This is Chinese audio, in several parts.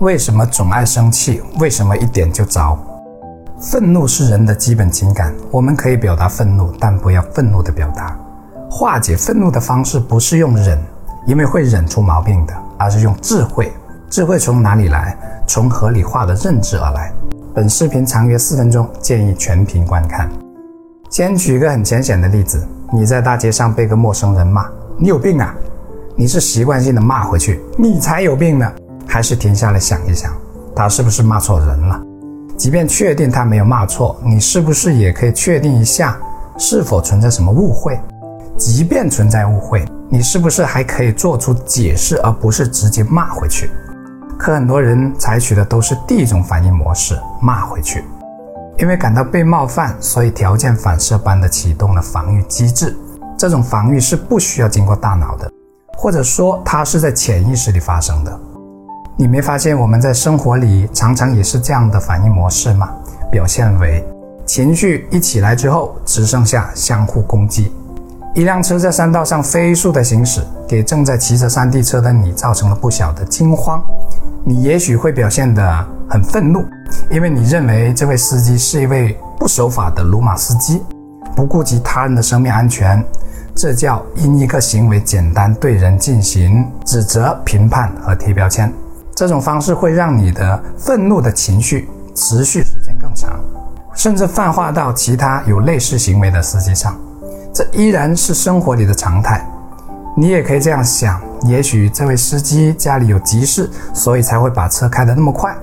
为什么总爱生气？为什么一点就着？愤怒是人的基本情感，我们可以表达愤怒，但不要愤怒的表达。化解愤怒的方式不是用忍，因为会忍出毛病的，而是用智慧。智慧从哪里来？从合理化的认知而来。本视频长约四分钟，建议全屏观看。先举一个很浅显的例子：你在大街上被个陌生人骂，你有病啊！你是习惯性的骂回去，你才有病呢。还是停下来想一想，他是不是骂错人了？即便确定他没有骂错，你是不是也可以确定一下是否存在什么误会？即便存在误会，你是不是还可以做出解释，而不是直接骂回去？可很多人采取的都是第一种反应模式，骂回去，因为感到被冒犯，所以条件反射般的启动了防御机制。这种防御是不需要经过大脑的，或者说它是在潜意识里发生的。你没发现我们在生活里常常也是这样的反应模式吗？表现为情绪一起来之后，只剩下相互攻击。一辆车在山道上飞速的行驶，给正在骑着山地车的你造成了不小的惊慌。你也许会表现得很愤怒，因为你认为这位司机是一位不守法的鲁马司机，不顾及他人的生命安全。这叫因一个行为简单对人进行指责、评判和贴标签。这种方式会让你的愤怒的情绪持续时间更长，甚至泛化到其他有类似行为的司机上。这依然是生活里的常态。你也可以这样想：也许这位司机家里有急事，所以才会把车开得那么快。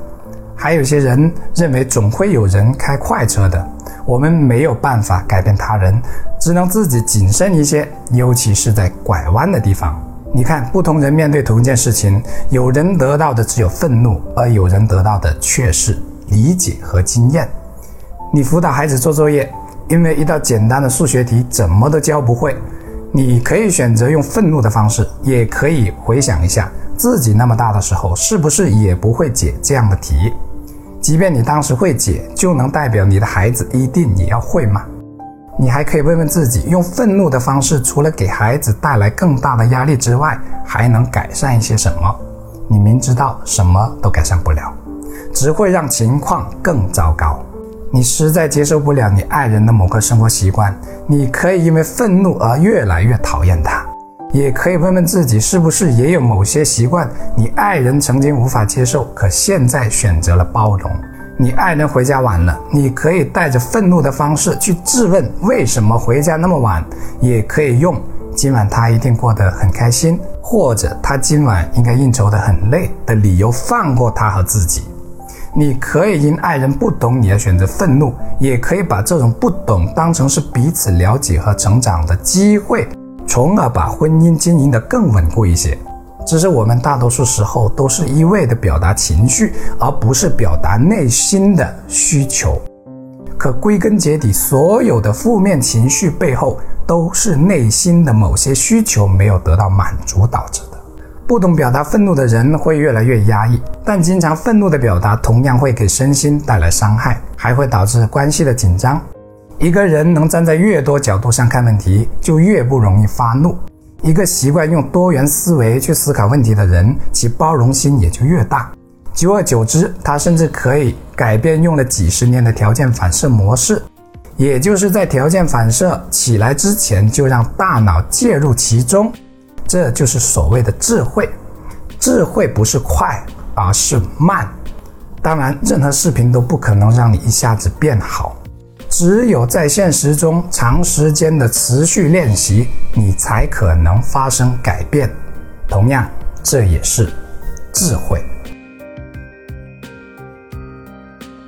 还有些人认为总会有人开快车的。我们没有办法改变他人，只能自己谨慎一些，尤其是在拐弯的地方。你看，不同人面对同一件事情，有人得到的只有愤怒，而有人得到的却是理解和经验。你辅导孩子做作业，因为一道简单的数学题怎么都教不会，你可以选择用愤怒的方式，也可以回想一下自己那么大的时候，是不是也不会解这样的题？即便你当时会解，就能代表你的孩子一定也要会吗？你还可以问问自己，用愤怒的方式，除了给孩子带来更大的压力之外，还能改善一些什么？你明知道什么都改善不了，只会让情况更糟糕。你实在接受不了你爱人的某个生活习惯，你可以因为愤怒而越来越讨厌他。也可以问问自己，是不是也有某些习惯，你爱人曾经无法接受，可现在选择了包容。你爱人回家晚了，你可以带着愤怒的方式去质问为什么回家那么晚，也可以用今晚他一定过得很开心，或者他今晚应该应酬得很累的理由放过他和自己。你可以因爱人不懂你而选择愤怒，也可以把这种不懂当成是彼此了解和成长的机会，从而把婚姻经营得更稳固一些。只是我们大多数时候都是一味的表达情绪，而不是表达内心的需求。可归根结底，所有的负面情绪背后都是内心的某些需求没有得到满足导致的。不懂表达愤怒的人会越来越压抑，但经常愤怒的表达同样会给身心带来伤害，还会导致关系的紧张。一个人能站在越多角度上看问题，就越不容易发怒。一个习惯用多元思维去思考问题的人，其包容心也就越大。久而久之，他甚至可以改变用了几十年的条件反射模式，也就是在条件反射起来之前就让大脑介入其中。这就是所谓的智慧。智慧不是快，而是慢。当然，任何视频都不可能让你一下子变好。只有在现实中长时间的持续练习，你才可能发生改变。同样，这也是智慧。